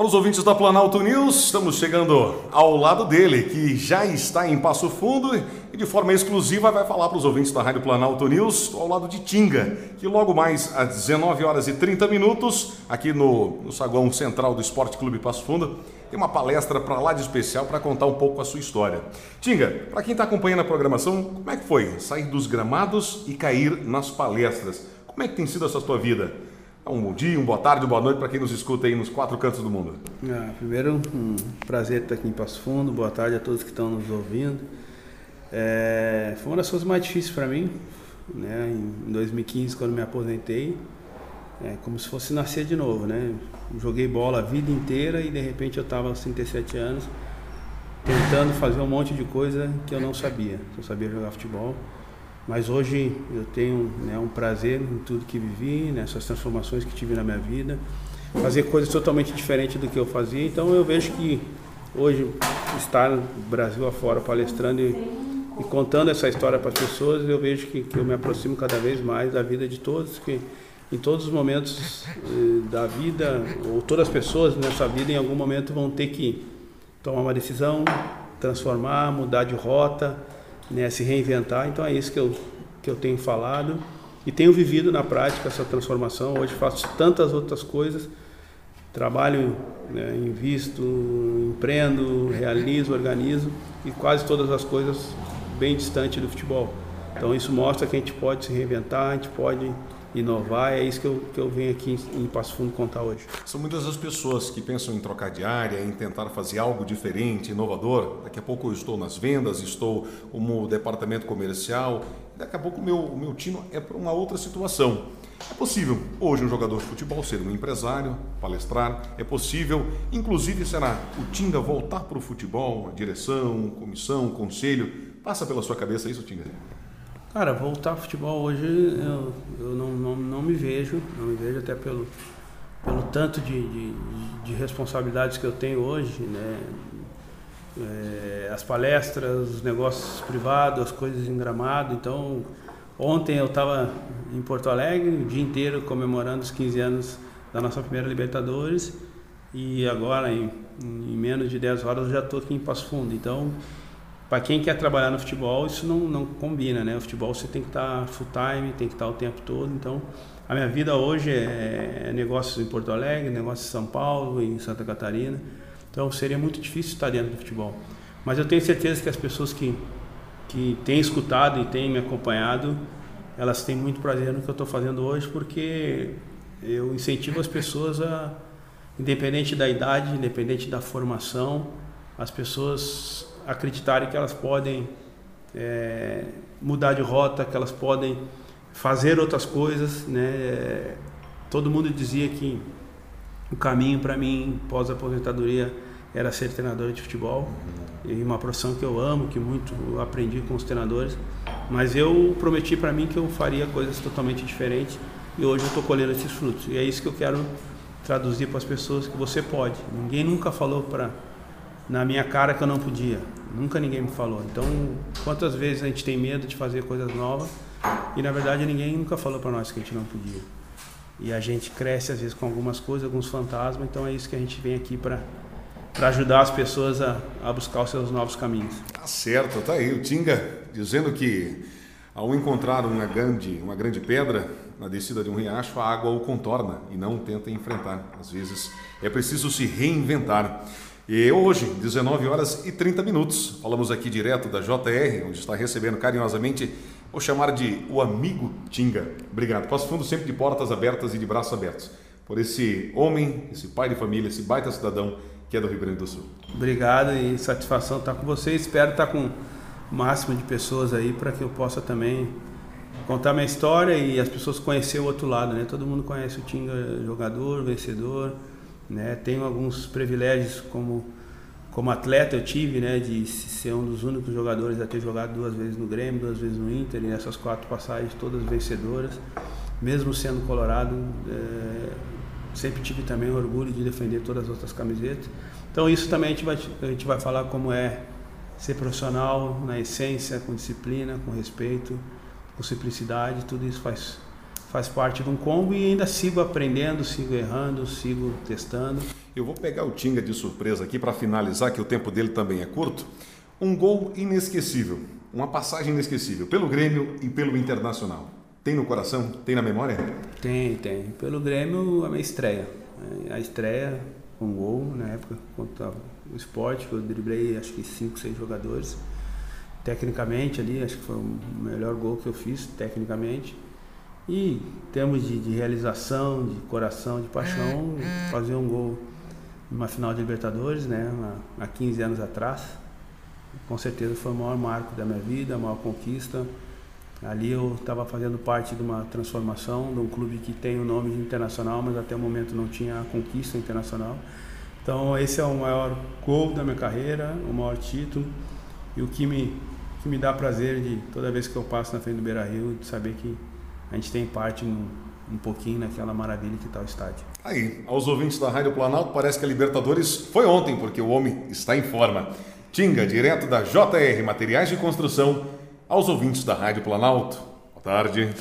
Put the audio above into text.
Para os ouvintes da Planalto News, estamos chegando ao lado dele, que já está em Passo Fundo e de forma exclusiva vai falar para os ouvintes da Rádio Planalto News, ao lado de Tinga, que logo mais às 19 horas e 30 minutos, aqui no, no saguão central do Esporte Clube Passo Fundo, tem uma palestra para lá de especial para contar um pouco a sua história. Tinga, para quem está acompanhando a programação, como é que foi sair dos gramados e cair nas palestras? Como é que tem sido essa tua vida? Um bom dia, uma boa tarde, uma boa noite para quem nos escuta aí nos quatro cantos do mundo. Ah, primeiro, um prazer estar aqui em Passo Fundo. Boa tarde a todos que estão nos ouvindo. É, foi uma das coisas mais difíceis para mim, né? Em 2015, quando me aposentei, é como se fosse nascer de novo, né? Joguei bola a vida inteira e de repente eu estava aos 37 anos tentando fazer um monte de coisa que eu não sabia. Eu sabia jogar futebol. Mas hoje eu tenho né, um prazer em tudo que vivi, nessas transformações que tive na minha vida, fazer coisas totalmente diferentes do que eu fazia. Então eu vejo que hoje estar no Brasil afora palestrando e, e contando essa história para as pessoas, eu vejo que, que, eu me aproximo cada vez mais da vida de todos, que em todos os momentos eh, da vida, ou todas as pessoas nessa vida em algum momento vão ter que tomar uma decisão, transformar, mudar de rota né, se reinventar. Então é isso que eu, que eu tenho falado e tenho vivido na prática essa transformação. Hoje faço tantas outras coisas, trabalho, né, invisto, empreendo, realizo, organizo e quase todas as coisas bem distante do futebol. Então isso mostra que a gente pode se reinventar, a gente pode inovar. É isso que eu, que eu venho aqui em Passo Fundo contar hoje. São muitas as pessoas que pensam em trocar de área, em tentar fazer algo diferente, inovador. Daqui a pouco eu estou nas vendas, estou como departamento comercial. Daqui a pouco o meu, meu tino é para uma outra situação. É possível hoje um jogador de futebol ser um empresário, palestrar. É possível, inclusive, será o Tinga voltar para o futebol, direção, comissão, conselho. Passa pela sua cabeça isso, Tinga? Cara, voltar ao futebol hoje eu, eu não, não, não me vejo, não me vejo até pelo, pelo tanto de, de, de responsabilidades que eu tenho hoje, né? É, as palestras, os negócios privados, as coisas em gramado. Então, ontem eu estava em Porto Alegre o dia inteiro comemorando os 15 anos da nossa primeira Libertadores e agora em, em menos de 10 horas eu já estou aqui em Passo Fundo. Então, para quem quer trabalhar no futebol, isso não, não combina, né? O futebol você tem que estar tá full time, tem que estar tá o tempo todo. Então, a minha vida hoje é, é negócios em Porto Alegre, negócios em São Paulo, em Santa Catarina. Então, seria muito difícil estar dentro do futebol. Mas eu tenho certeza que as pessoas que, que têm escutado e têm me acompanhado, elas têm muito prazer no que eu estou fazendo hoje, porque eu incentivo as pessoas a, independente da idade, independente da formação, as pessoas acreditarem que elas podem é, mudar de rota, que elas podem fazer outras coisas, né? Todo mundo dizia que o caminho para mim pós aposentadoria era ser treinador de futebol e uma profissão que eu amo, que muito aprendi com os treinadores, mas eu prometi para mim que eu faria coisas totalmente diferentes e hoje eu estou colhendo esses frutos e é isso que eu quero traduzir para as pessoas que você pode. Ninguém nunca falou para na minha cara que eu não podia. Nunca ninguém me falou. Então, quantas vezes a gente tem medo de fazer coisas novas e na verdade ninguém nunca falou para nós que a gente não podia. E a gente cresce às vezes com algumas coisas, alguns fantasmas, então é isso que a gente vem aqui para para ajudar as pessoas a, a buscar os seus novos caminhos. Tá certo, tá aí o Tinga dizendo que ao encontrar uma grande, uma grande pedra na descida de um riacho, a água o contorna e não tenta enfrentar. Às vezes é preciso se reinventar. E hoje, 19 horas e 30 minutos, falamos aqui direto da JR, onde está recebendo carinhosamente, vou chamar de o amigo Tinga. Obrigado. Passo Fundo sempre de portas abertas e de braços abertos. Por esse homem, esse pai de família, esse baita cidadão que é do Rio Grande do Sul. Obrigado e satisfação estar com você. Espero estar com o máximo de pessoas aí para que eu possa também contar minha história e as pessoas conhecer o outro lado, né? Todo mundo conhece o Tinga jogador, vencedor, né? Tenho alguns privilégios como como atleta eu tive, né, de ser um dos únicos jogadores a ter jogado duas vezes no Grêmio, duas vezes no Inter, e nessas quatro passagens todas vencedoras, mesmo sendo colorado, é, sempre tive também orgulho de defender todas as outras camisetas. Então isso também a gente vai, a gente vai falar como é ser profissional na essência, com disciplina, com respeito, com simplicidade, tudo isso faz faz parte de um combo e ainda sigo aprendendo, sigo errando, sigo testando. Eu vou pegar o Tinga de surpresa aqui para finalizar, que o tempo dele também é curto. Um gol inesquecível, uma passagem inesquecível pelo Grêmio e pelo Internacional. Tem no coração? Tem na memória? Tem, tem. Pelo Grêmio, a minha estreia. A estreia com gol na época contra o esporte, que eu driblei acho que 5, 6 jogadores. Tecnicamente ali, acho que foi o melhor gol que eu fiz, tecnicamente. E em termos de, de realização, de coração, de paixão, fazer um gol numa final de Libertadores, né, há 15 anos atrás, com certeza foi o maior marco da minha vida, a maior conquista. Ali eu estava fazendo parte de uma transformação de um clube que tem o nome de internacional, mas até o momento não tinha a conquista internacional. Então esse é o maior gol da minha carreira, o maior título e o que me que me dá prazer de toda vez que eu passo na frente do Beira Rio de saber que a gente tem parte um, um pouquinho naquela maravilha que está o estádio. Aí, aos ouvintes da Rádio Planalto, parece que a Libertadores foi ontem, porque o homem está em forma. Tinga, direto da JR Materiais de Construção, aos ouvintes da Rádio Planalto. Boa tarde.